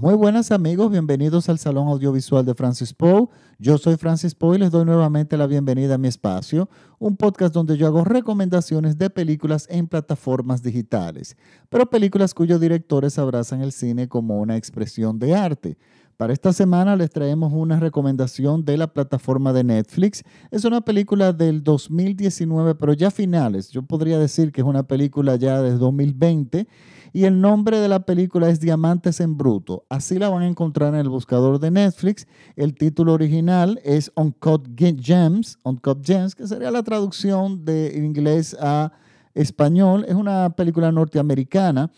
Muy buenas amigos, bienvenidos al Salón Audiovisual de Francis Poe. Yo soy Francis Poe y les doy nuevamente la bienvenida a mi espacio, un podcast donde yo hago recomendaciones de películas en plataformas digitales, pero películas cuyos directores abrazan el cine como una expresión de arte. Para esta semana les traemos una recomendación de la plataforma de Netflix. Es una película del 2019, pero ya finales. Yo podría decir que es una película ya de 2020 y el nombre de la película es Diamantes en Bruto. Así la van a encontrar en el buscador de Netflix. El título original es Uncut Gems, Uncut Gems, que sería la traducción de inglés a español. Es una película norteamericana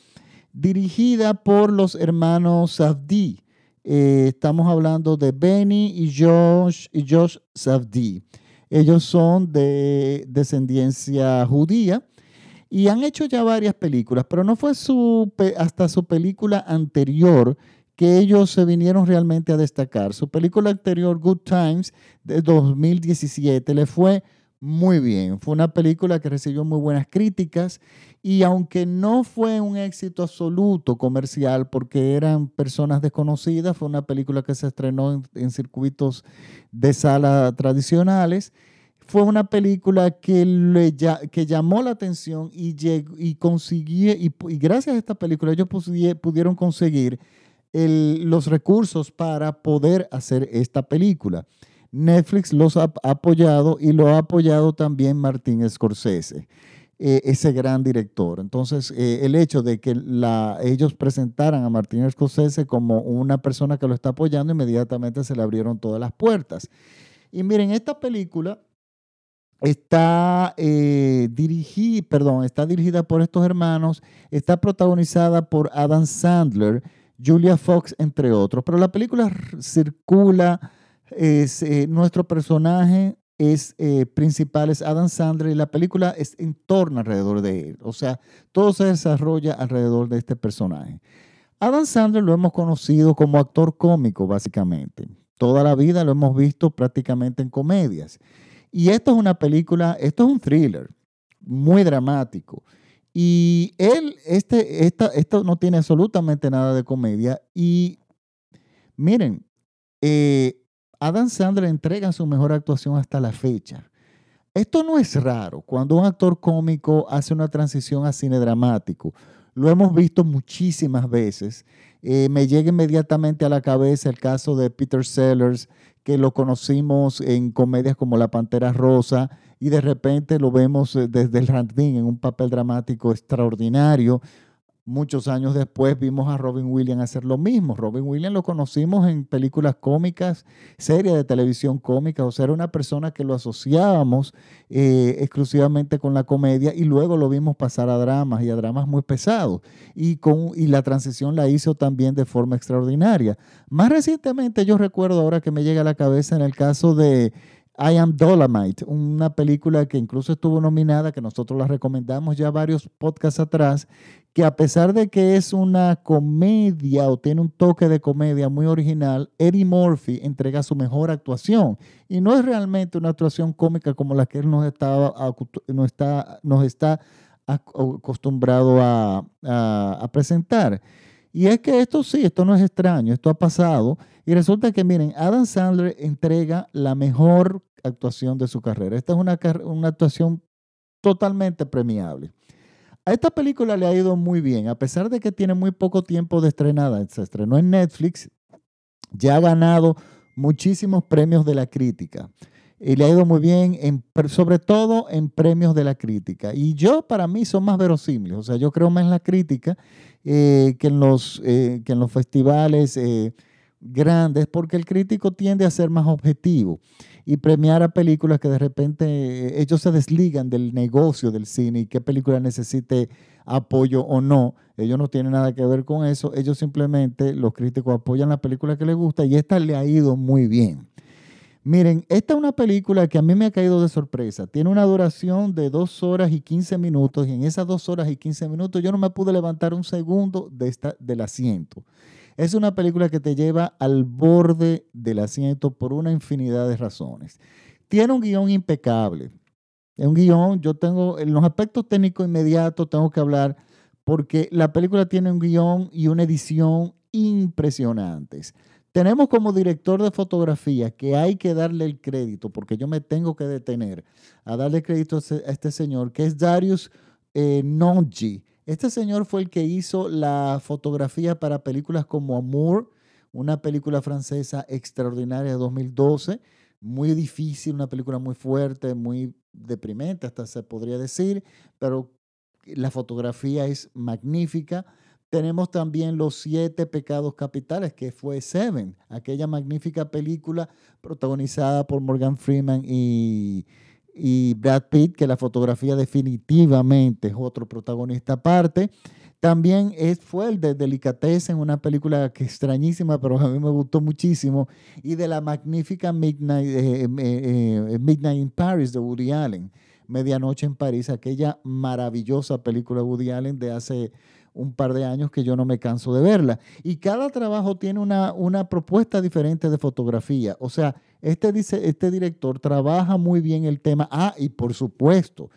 dirigida por los hermanos Safdie. Eh, estamos hablando de Benny y Josh, y Josh Safdie. Ellos son de descendencia judía y han hecho ya varias películas, pero no fue su, hasta su película anterior que ellos se vinieron realmente a destacar. Su película anterior, Good Times, de 2017, le fue muy bien. Fue una película que recibió muy buenas críticas y aunque no fue un éxito absoluto comercial porque eran personas desconocidas, fue una película que se estrenó en, circuitos de sala tradicionales. Fue una película que, le, que llamó la atención y, y y, gracias a esta película ellos pudieron conseguir los recursos para poder hacer esta película. Netflix los ha apoyado y lo ha apoyado también Martín Scorsese, eh, ese gran director. Entonces, eh, el hecho de que ellos presentaran a Martín Scorsese como una persona que lo está apoyando, inmediatamente se le abrieron todas las puertas. Y miren, esta película está, eh, dirigida, perdón, está dirigida por estos hermanos, está protagonizada por Adam Sandler, Julia Fox, entre otros, pero la película circula es, eh, nuestro personaje es eh, principal es Adam Sandler y la película es en torno alrededor de él. O sea, todo se desarrolla alrededor de este personaje. Adam Sandler lo hemos conocido como actor cómico, básicamente. Toda la vida lo hemos visto prácticamente en comedias. Y esto es una película, esto es un thriller muy dramático. Y él, este, esta, esto no tiene absolutamente nada de comedia. Y miren, eh, Adam Sandler entrega su mejor actuación hasta la fecha. Esto no es raro cuando un actor cómico hace una transición a cine dramático. Lo hemos visto muchísimas veces. Eh, me llega inmediatamente a la cabeza el caso de Peter Sellers, que lo conocimos en comedias como La Pantera Rosa y de repente lo vemos eh, desde el jardín en un papel dramático extraordinario. Muchos años después vimos a Robin Williams hacer lo mismo. Robin Williams lo conocimos en películas cómicas, series de televisión cómica, o sea, era una persona que lo asociábamos eh, exclusivamente con la comedia y luego lo vimos pasar a dramas y a dramas muy pesados. Y, con, y la transición la hizo también de forma extraordinaria. Más recientemente yo recuerdo ahora que me llega a la cabeza en el caso de I Am Dolomite, una película que incluso estuvo nominada, que nosotros la recomendamos ya varios podcasts atrás, que a pesar de que es una comedia o tiene un toque de comedia muy original, Eddie Murphy entrega su mejor actuación. Y no es realmente una actuación cómica como la que él nos, está, nos está acostumbrado a, a presentar. Y es que esto sí, esto no es extraño, esto ha pasado. Y resulta que, miren, Adam Sandler entrega la mejor actuación de su carrera. Esta es una, una actuación totalmente premiable. A esta película le ha ido muy bien, a pesar de que tiene muy poco tiempo de estrenada. Se estrenó en Netflix, ya ha ganado muchísimos premios de la crítica. Y le ha ido muy bien, en, sobre todo en premios de la crítica. Y yo, para mí, son más verosímiles. O sea, yo creo más en la crítica eh, que, en los, eh, que en los festivales eh, grandes, porque el crítico tiende a ser más objetivo y premiar a películas que de repente eh, ellos se desligan del negocio del cine y qué película necesite apoyo o no. Ellos no tienen nada que ver con eso. Ellos simplemente, los críticos apoyan la película que les gusta y esta le ha ido muy bien. Miren, esta es una película que a mí me ha caído de sorpresa. Tiene una duración de dos horas y 15 minutos y en esas dos horas y 15 minutos yo no me pude levantar un segundo de esta, del asiento. Es una película que te lleva al borde del asiento por una infinidad de razones. Tiene un guion impecable. Es un guion, yo tengo, en los aspectos técnicos inmediatos tengo que hablar porque la película tiene un guion y una edición impresionantes. Tenemos como director de fotografía que hay que darle el crédito, porque yo me tengo que detener a darle crédito a este señor, que es Darius eh, Nonji. Este señor fue el que hizo la fotografía para películas como Amour, una película francesa extraordinaria de 2012, muy difícil, una película muy fuerte, muy deprimente, hasta se podría decir, pero la fotografía es magnífica. Tenemos también Los Siete Pecados Capitales, que fue Seven, aquella magnífica película protagonizada por Morgan Freeman y, y Brad Pitt, que la fotografía definitivamente es otro protagonista aparte. También es, fue el de Delicatessen, una película que extrañísima, pero a mí me gustó muchísimo, y de la magnífica Midnight, eh, eh, eh, Midnight in Paris de Woody Allen, Medianoche en París, aquella maravillosa película de Woody Allen de hace un par de años que yo no me canso de verla. Y cada trabajo tiene una, una propuesta diferente de fotografía. O sea, este, dice, este director trabaja muy bien el tema. Ah, y por supuesto,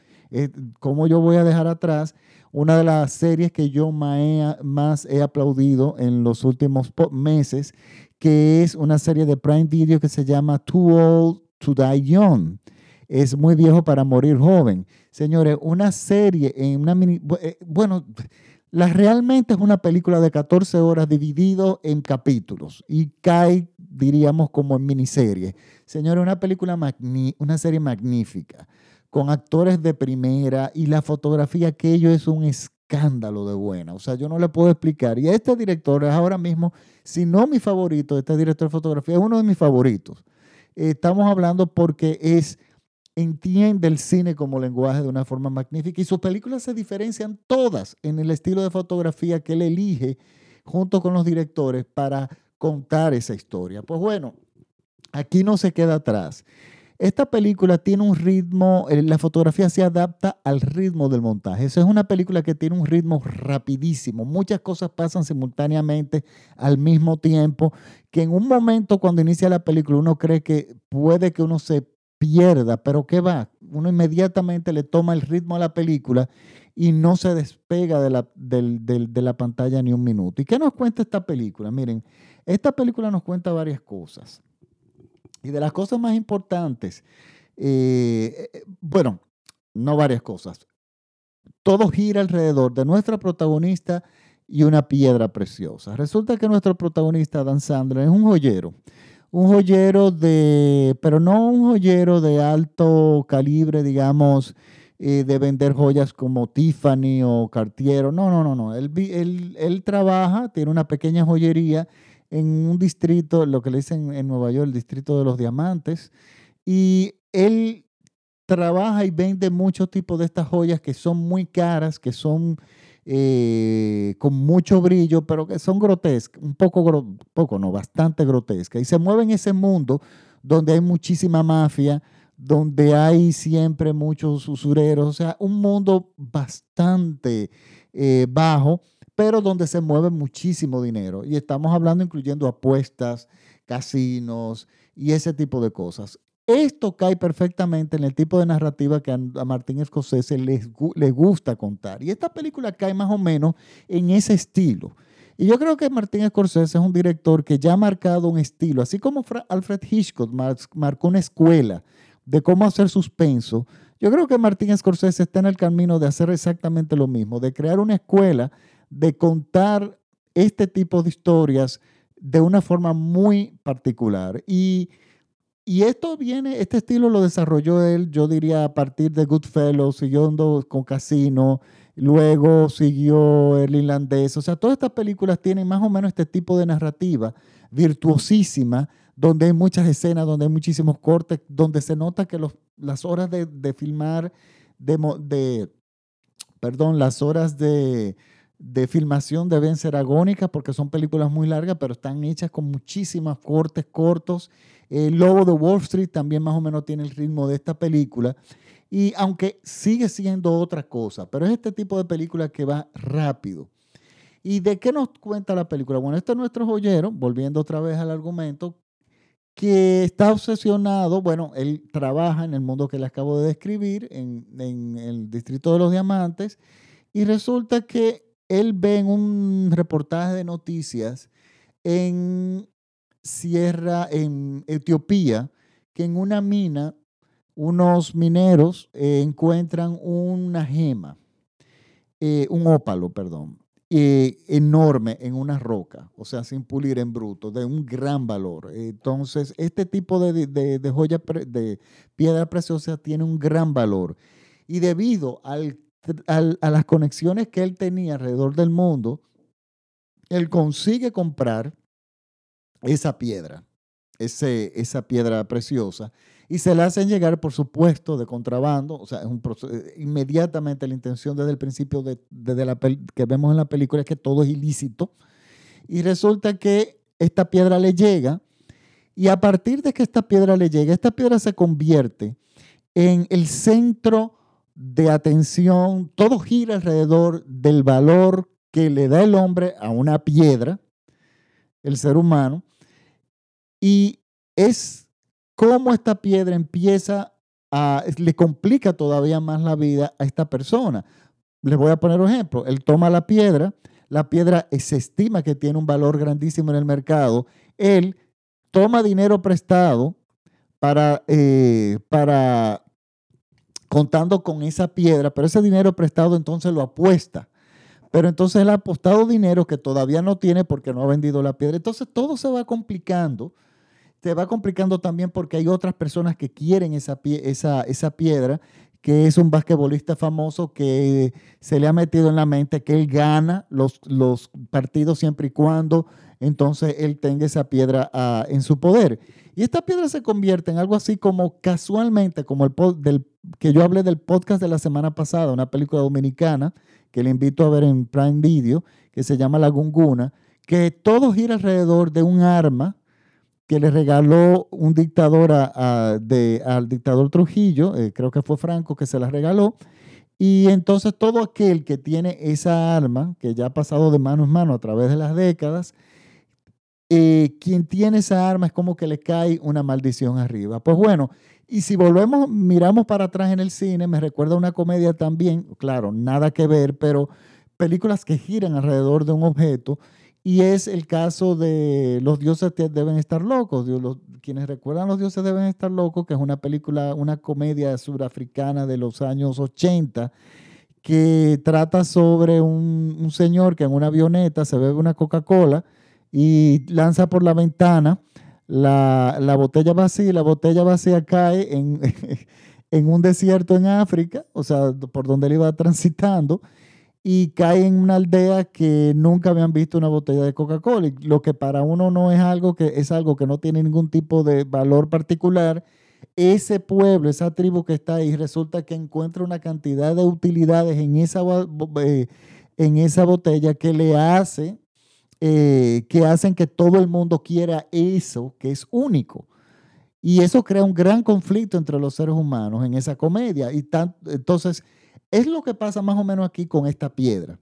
como yo voy a dejar atrás una de las series que yo más he aplaudido en los últimos meses, que es una serie de Prime Video que se llama Too Old to Die Young. Es muy viejo para morir joven. Señores, una serie en una mini... Eh, bueno, la, realmente es una película de 14 horas dividido en capítulos y cae, diríamos, como en miniserie. Señores, una película, una serie magnífica con actores de primera y la fotografía, aquello es un escándalo de buena. O sea, yo no le puedo explicar. Y este director es ahora mismo, si no mi favorito, este director de fotografía es uno de mis favoritos. estamos hablando porque es entiende el cine como lenguaje de una forma magnífica y sus películas se diferencian todas en el estilo de fotografía que él elige junto con los directores para contar esa historia. Pues bueno, aquí no se queda atrás. Esta película tiene un ritmo, eh, la fotografía se adapta al ritmo del montaje. Esa es una película que tiene un ritmo rapidísimo. Muchas cosas pasan simultáneamente al mismo tiempo, que en un momento cuando inicia la película uno cree que puede que uno se pierda, pero ¿qué va? Uno inmediatamente le toma el ritmo a la película y no se despega de la, de la pantalla ni un minuto. ¿Y qué nos cuenta esta película? Miren, esta película nos cuenta varias cosas. Y de las cosas más importantes, eh, eh, bueno, no varias cosas. Todo gira alrededor de nuestra protagonista y una piedra preciosa. Resulta que nuestro protagonista, Dan Sandler, es un joyero. Un joyero de, pero no un joyero de alto calibre, digamos, eh, de vender joyas como Tiffany o Cartier. No, no, no, no. Él, él, él trabaja, tiene una pequeña joyería en un distrito, lo que le dicen en Nueva York, el distrito de los diamantes, y él trabaja y vende muchos tipos de estas joyas que son muy caras, que son eh, con mucho brillo, pero que son grotescas, un poco, poco no, bastante grotescas, y se mueve en ese mundo donde hay muchísima mafia, donde hay siempre muchos usureros, o sea, un mundo bastante eh, bajo pero donde se mueve muchísimo dinero. Y estamos hablando incluyendo apuestas, casinos y ese tipo de cosas. Esto cae perfectamente en el tipo de narrativa que a Martín Scorsese le gusta contar. Y esta película cae más o menos en ese estilo. Y yo creo que Martín Scorsese es un director que ya ha marcado un estilo, así como Alfred Hitchcock marcó una escuela de cómo hacer suspenso. Yo creo que Martín Scorsese está en el camino de hacer exactamente lo mismo, de crear una escuela de contar este tipo de historias de una forma muy particular. Y, esto viene, este estilo lo desarrolló él, yo diría, a partir de Goodfellows, siguiendo con Casino, luego siguió El Irlandés. O sea, todas estas películas tienen más o menos este tipo de narrativa virtuosísima, donde hay muchas escenas, donde hay muchísimos cortes, donde se nota que las horas de, filmar, de, perdón, las horas de, de filmación deben ser agónicas porque son películas muy largas, pero están hechas con muchísimos cortes cortos. El Lobo de Wall Street también más o menos tiene el ritmo de esta película. Y aunque sigue siendo otra cosa, pero es este tipo de película que va rápido. ¿Y de qué nos cuenta la película? Bueno, este es nuestro joyero, volviendo otra vez al argumento, que está obsesionado, bueno, él trabaja en el mundo que le acabo de describir, en, en el Distrito de los Diamantes, y resulta que él ve en un reportaje de noticias en Sierra, en Etiopía, que en una mina unos mineros eh, encuentran una gema, eh, un ópalo, perdón, eh, enorme en una roca, o sea, sin pulir en bruto, de un gran valor. Entonces, este tipo de, de, joya, de piedra preciosa tiene un gran valor. Y debido al, a las conexiones que él tenía alrededor del mundo, él consigue comprar esa piedra, ese, esa piedra preciosa, y se le hacen llegar, por supuesto, de contrabando, o sea, es un eh, inmediatamente la intención desde el principio de, la que vemos en la película es que todo es ilícito, y resulta que esta piedra le llega, y a partir de que esta piedra le llega, esta piedra se convierte en el centro de atención, todo gira alrededor del valor que le da el hombre a una piedra, el ser humano, y es cómo esta piedra empieza a, le complica todavía más la vida a esta persona. Les voy a poner un ejemplo. Él toma la piedra, la piedra se estima que tiene un valor grandísimo en el mercado. Él toma dinero prestado para, eh, para contando con esa piedra, pero ese dinero prestado entonces lo apuesta. Pero entonces él ha apostado dinero que todavía no tiene porque no ha vendido la piedra. Entonces todo se va complicando te va complicando también porque hay otras personas que quieren esa, esa, esa piedra, que es un basquetbolista famoso que se le ha metido en la mente que él gana los, los partidos siempre y cuando entonces él tenga esa piedra ah, en su poder. Y esta piedra se convierte en algo así como casualmente, como el del, que yo hablé del podcast de la semana pasada, una película dominicana que le invito a ver en Prime Video, que se llama La Gunguna, que todo gira alrededor de un arma que le regaló un dictador de, al dictador Trujillo, eh, creo que fue Franco que se la regaló, y entonces todo aquel que tiene esa arma, que ya ha pasado de mano en mano a través de las décadas, eh, quien tiene esa arma es como que le cae una maldición arriba. Pues bueno, y si volvemos, miramos para atrás en el cine, me recuerda una comedia también, claro, nada que ver, pero películas que giran alrededor de un objeto y es el caso de Los dioses deben estar locos. quienes recuerdan Los dioses deben estar locos, que es una película, una comedia surafricana de los años 80, que trata sobre un, señor que en una avioneta se bebe una Coca-Cola y lanza por la ventana la, la, botella vacía y la botella vacía cae en, en un desierto en África, o sea, por donde él iba transitando y cae en una aldea que nunca habían visto una botella de Coca-Cola. Lo que para uno no es algo que es algo que no tiene ningún tipo de valor particular. Ese pueblo, esa tribu que está ahí, resulta que encuentra una cantidad de utilidades en esa, eh, en esa botella que le hace, eh, que hacen que todo el mundo quiera eso que es único. Y eso crea un gran conflicto entre los seres humanos en esa comedia. Y entonces, es lo que pasa más o menos aquí con esta piedra.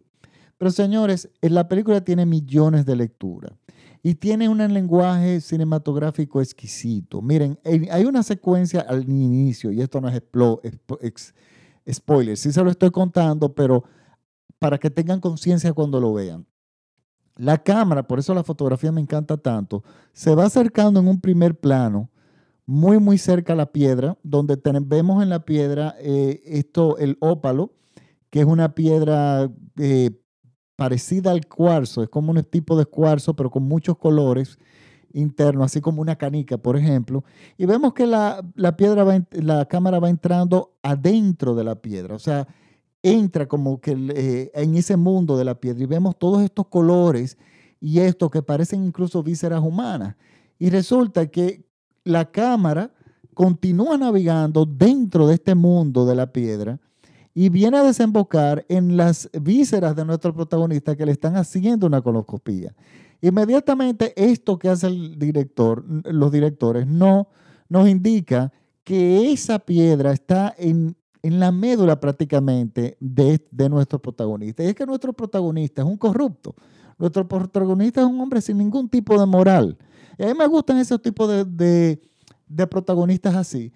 Pero señores, la película tiene millones de lecturas y tiene un lenguaje cinematográfico exquisito. Miren, hay una secuencia al inicio, y esto no es spoiler, sí se lo estoy contando, pero para que tengan conciencia cuando lo vean. La cámara, por eso la fotografía me encanta tanto, se va acercando en un primer plano muy, muy cerca a la piedra, donde vemos en la piedra eh, esto, el ópalo, que es una piedra eh, parecida al cuarzo, es como un tipo de cuarzo, pero con muchos colores internos, así como una canica, por ejemplo. Y vemos que la, piedra va, la cámara va entrando adentro de la piedra, o sea, entra como que eh, en ese mundo de la piedra y vemos todos estos colores y esto que parecen incluso vísceras humanas. Y resulta que la cámara continúa navegando dentro de este mundo de la piedra y viene a desembocar en las vísceras de nuestro protagonista que le están haciendo una coloscopía. Inmediatamente esto que hace el director, los directores, no nos indica que esa piedra está en, la médula prácticamente de, de nuestro protagonista. Y es que nuestro protagonista es un corrupto. Nuestro protagonista es un hombre sin ningún tipo de moral. A mí me gustan esos tipos de, protagonistas así,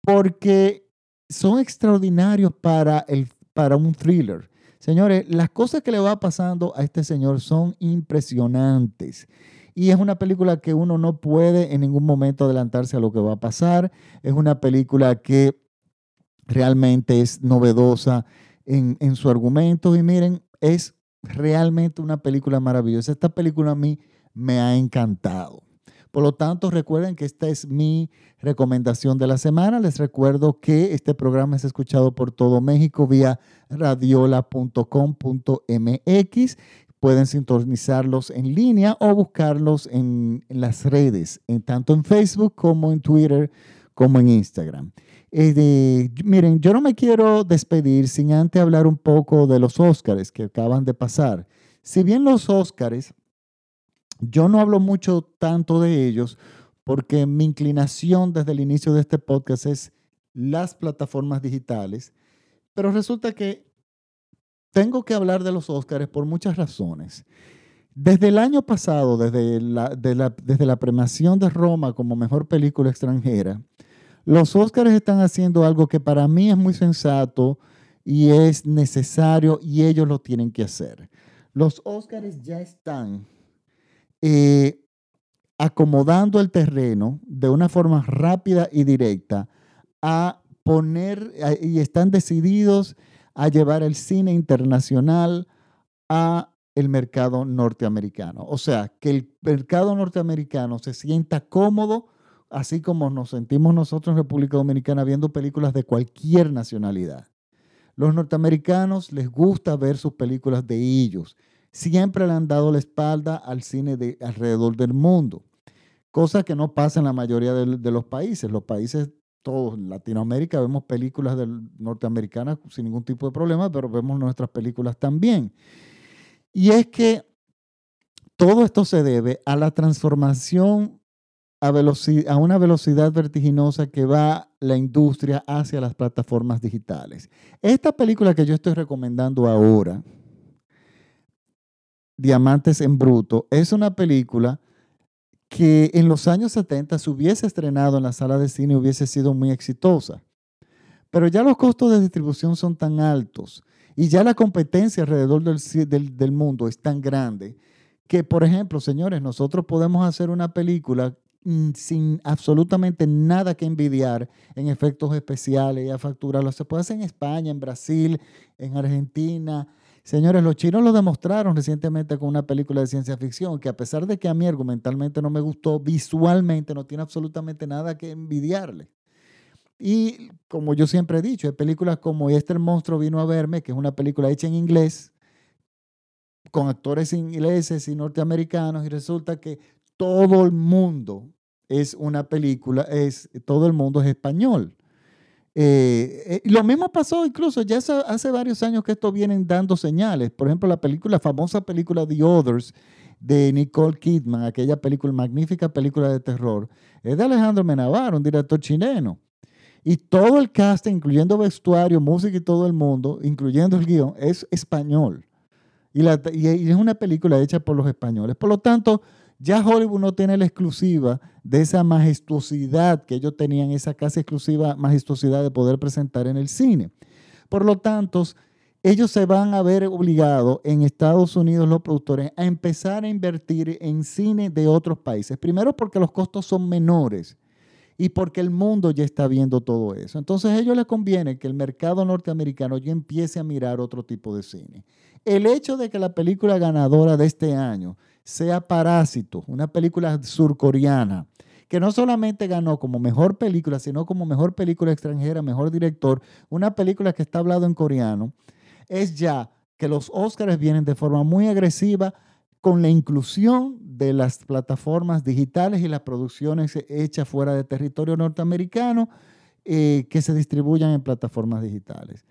porque son extraordinarios para, el, para un thriller. Señores, las cosas que le va pasando a este señor son impresionantes. Y es una película que uno no puede en ningún momento adelantarse a lo que va a pasar. Es una película que realmente es novedosa en, en su argumento. Y miren, es realmente una película maravillosa. Esta película a mí me ha encantado. Por lo tanto, recuerden que esta es mi recomendación de la semana. Les recuerdo que este programa es escuchado por todo México vía radiola.com.mx. Pueden sintonizarlos en línea o buscarlos en, las redes, en, tanto en Facebook como en Twitter como en Instagram. Eh, miren, yo no me quiero despedir sin antes hablar un poco de los Óscares que acaban de pasar. Si bien los Óscares yo no hablo mucho tanto de ellos porque mi inclinación desde el inicio de este podcast es las plataformas digitales, pero resulta que tengo que hablar de los Óscares por muchas razones. Desde el año pasado, desde la, desde la premiación de Roma como mejor película extranjera, los Óscares están haciendo algo que para mí es muy sensato y es necesario y ellos lo tienen que hacer. Los Óscares ya están eh, acomodando el terreno de una forma rápida y directa a poner, y están decididos a llevar el cine internacional a el mercado norteamericano. O sea, que el mercado norteamericano se sienta cómodo, así como nos sentimos nosotros en República Dominicana viendo películas de cualquier nacionalidad. Los norteamericanos les gusta ver sus películas de ellos siempre le han dado la espalda al cine de alrededor del mundo, cosa que no pasa en la mayoría de, los países. Los países, todos, en Latinoamérica, vemos películas norteamericanas sin ningún tipo de problema, pero vemos nuestras películas también. Y es que todo esto se debe a la transformación a, una velocidad vertiginosa que va la industria hacia las plataformas digitales. Esta película que yo estoy recomendando ahora, Diamantes en Bruto, es una película que en los años 70 se hubiese estrenado en la sala de cine hubiese sido muy exitosa. Pero ya los costos de distribución son tan altos y ya la competencia alrededor del, del, mundo es tan grande que, por ejemplo, señores, nosotros podemos hacer una película mm, sin absolutamente nada que envidiar en efectos especiales y a facturarlo. Se puede hacer en España, en Brasil, en Argentina, Señores, los chinos lo demostraron recientemente con una película de ciencia ficción que a pesar de que a mí argumentalmente no me gustó, visualmente no tiene absolutamente nada que envidiarle. Y como yo siempre he dicho, hay películas como Este el monstruo vino a verme, que es una película hecha en inglés, con actores ingleses y norteamericanos, y resulta que todo el mundo es una película, es, todo el mundo es español. Eh, eh, lo mismo pasó incluso ya hace, varios años que esto vienen dando señales. Por ejemplo, la película, la famosa película The Others de Nicole Kidman, aquella película, magnífica película de terror, es de Alejandro Menavar, un director chileno. Y todo el cast, incluyendo vestuario, música y todo el mundo, incluyendo el guion, es español. Y, y es una película hecha por los españoles. Por lo tanto, ya Hollywood no tiene la exclusiva de esa majestuosidad que ellos tenían, esa casi exclusiva majestuosidad de poder presentar en el cine. Por lo tanto, ellos se van a ver obligados en Estados Unidos, los productores, a empezar a invertir en cine de otros países. Primero porque los costos son menores y porque el mundo ya está viendo todo eso. Entonces a ellos les conviene que el mercado norteamericano ya empiece a mirar otro tipo de cine. El hecho de que la película ganadora de este año sea Parásito, una película surcoreana, que no solamente ganó como mejor película, sino como mejor película extranjera, mejor director, una película que está hablado en coreano, es ya que los Oscars vienen de forma muy agresiva con la inclusión de las plataformas digitales y las producciones hechas fuera de territorio norteamericano eh, que se distribuyan en plataformas digitales.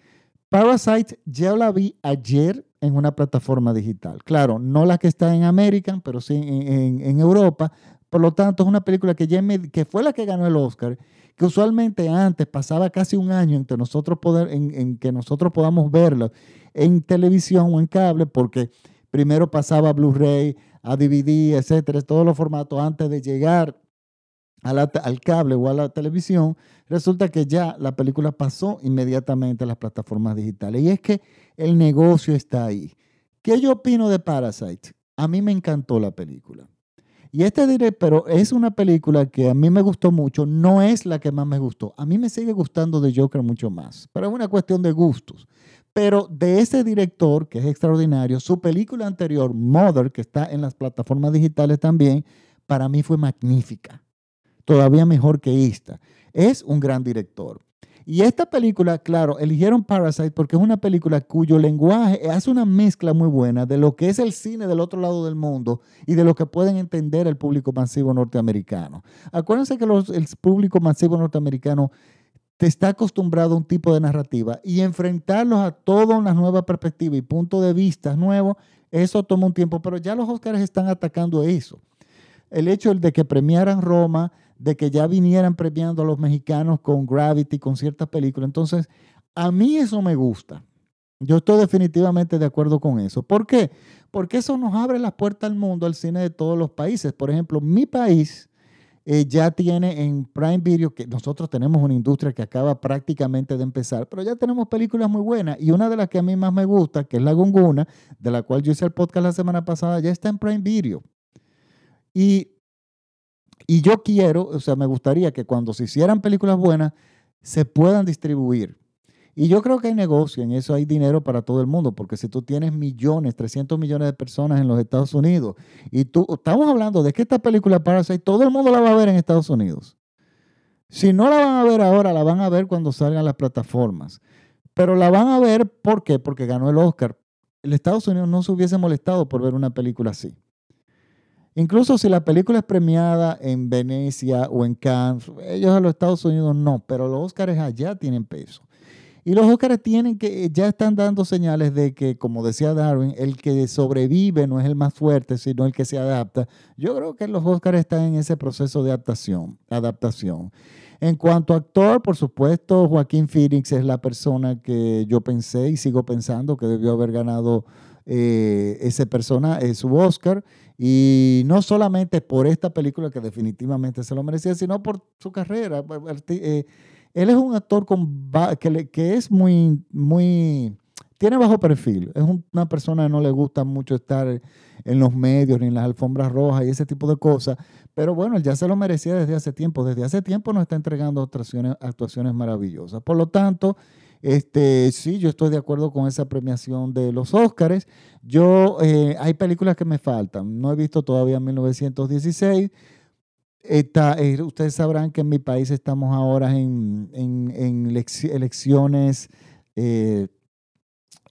Parasite ya la vi ayer en una plataforma digital. Claro, no la que está en American, pero sí en, Europa. Por lo tanto, es una película que, ya que fue la que ganó el Oscar, que usualmente antes pasaba casi un año entre nosotros poder, en, que nosotros podamos verla en televisión o en cable, porque primero pasaba a Blu-ray, a DVD, etcétera, todos los formatos antes de llegar al cable o a la televisión, resulta que ya la película pasó inmediatamente a las plataformas digitales. Y es que el negocio está ahí. ¿Qué yo opino de Parasite? A mí me encantó la película. Y este diré, pero es una película que a mí me gustó mucho, no es la que más me gustó. A mí me sigue gustando de Joker mucho más, pero es una cuestión de gustos. Pero de ese director, que es extraordinario, su película anterior, Mother, que está en las plataformas digitales también, para mí fue magnífica todavía mejor que esta. Es un gran director. Y esta película, claro, eligieron Parasite porque es una película cuyo lenguaje hace una mezcla muy buena de lo que es el cine del otro lado del mundo y de lo que pueden entender el público masivo norteamericano. Acuérdense que el público masivo norteamericano te está acostumbrado a un tipo de narrativa y enfrentarlos a toda una nueva perspectiva y punto de vista nuevo, eso toma un tiempo, pero ya los Oscars están atacando eso. El hecho de que premiaran Roma, de que ya vinieran premiando a los mexicanos con Gravity, con ciertas películas. Entonces, a mí eso me gusta. Yo estoy definitivamente de acuerdo con eso. ¿Por qué? Porque eso nos abre las puertas al mundo, al cine de todos los países. Por ejemplo, mi país eh, ya tiene en Prime Video, que nosotros tenemos una industria que acaba prácticamente de empezar, pero ya tenemos películas muy buenas. Y una de las que a mí más me gusta, que es La Gunguna, de la cual yo hice el podcast la semana pasada, ya está en Prime Video. Y y yo quiero, o sea, me gustaría que cuando se hicieran películas buenas, se puedan distribuir. Y yo creo que hay negocio, en eso hay dinero para todo el mundo, porque si tú tienes millones, 300 millones de personas en los Estados Unidos, y tú, estamos hablando de que esta película Parasite, todo el mundo la va a ver en Estados Unidos. Si no la van a ver ahora, la van a ver cuando salgan las plataformas. Pero la van a ver, ¿por qué? Porque ganó el Oscar. El Estados Unidos no se hubiese molestado por ver una película así. Incluso si la película es premiada en Venecia o en Cannes, ellos a los Estados Unidos no, pero los Oscars allá tienen peso. Y los Oscars tienen que, ya están dando señales de que, como decía Darwin, el que sobrevive no es el más fuerte, sino el que se adapta. Yo creo que los Oscars están en ese proceso de adaptación. adaptación. En cuanto a actor, por supuesto, Joaquín Phoenix es la persona que yo pensé y sigo pensando que debió haber ganado eh, ese persona, eh, su Oscar. Y no solamente por esta película que definitivamente se lo merecía, sino por su carrera. Eh, él es un actor que, es muy, muy, tiene bajo perfil. Es una persona que no le gusta mucho estar en los medios ni en las alfombras rojas y ese tipo de cosas. Pero bueno, él ya se lo merecía desde hace tiempo. Desde hace tiempo nos está entregando actuaciones, actuaciones maravillosas. Por lo tanto, este, sí, yo estoy de acuerdo con esa premiación de los Óscares. Yo, eh, hay películas que me faltan. No he visto todavía 1916. Eh, ustedes sabrán que en mi país estamos ahora en, elecciones eh,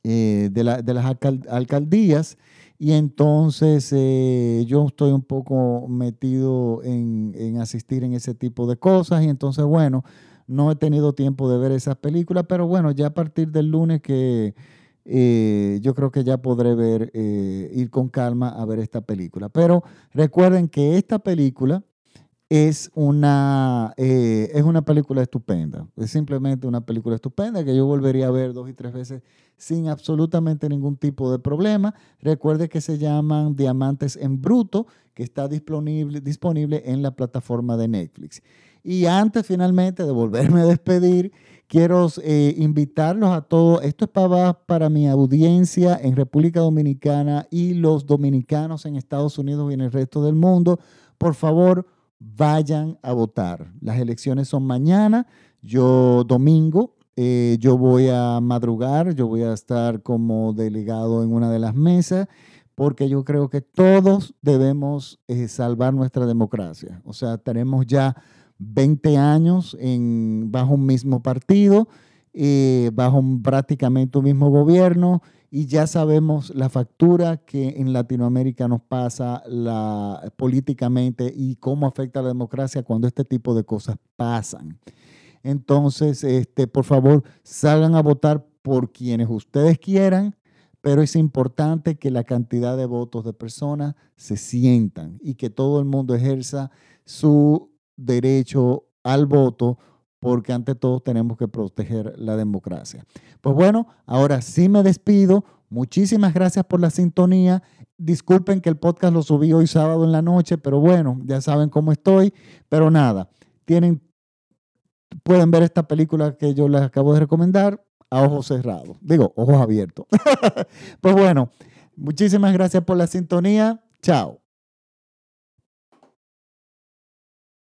de, las alcaldías y entonces yo estoy un poco metido en, en asistir en ese tipo de cosas y entonces, bueno, no he tenido tiempo de ver esas películas, pero bueno, ya a partir del lunes que eh, yo creo que ya podré ver, eh, ir con calma a ver esta película. Pero recuerden que esta película es una, eh, es una película estupenda. Es simplemente una película estupenda que yo volvería a ver dos y tres veces sin absolutamente ningún tipo de problema. Recuerde que se llaman Diamantes en Bruto, que está disponible, disponible en la plataforma de Netflix. Y antes finalmente de volverme a despedir, quiero eh, invitarlos a todos, esto es para, para mi audiencia en República Dominicana y los dominicanos en Estados Unidos y en el resto del mundo, por favor, vayan a votar. Las elecciones son mañana, yo domingo, eh, yo voy a madrugar, yo voy a estar como delegado en una de las mesas porque yo creo que todos debemos eh, salvar nuestra democracia. O sea, tenemos ya 20 años bajo un mismo partido, eh, bajo prácticamente un mismo gobierno, y ya sabemos la factura que en Latinoamérica nos pasa políticamente y cómo afecta a la democracia cuando este tipo de cosas pasan. Entonces, este, por favor, salgan a votar por quienes ustedes quieran, pero es importante que la cantidad de votos de personas se sientan y que todo el mundo ejerza su derecho al voto porque ante todo tenemos que proteger la democracia. Pues bueno, ahora sí me despido. Muchísimas gracias por la sintonía. Disculpen que el podcast lo subí hoy sábado en la noche, pero bueno, ya saben cómo estoy. Pero nada, tienen, pueden ver esta película que yo les acabo de recomendar a ojos cerrados. Digo, ojos abiertos. pues bueno, muchísimas gracias por la sintonía. Chao.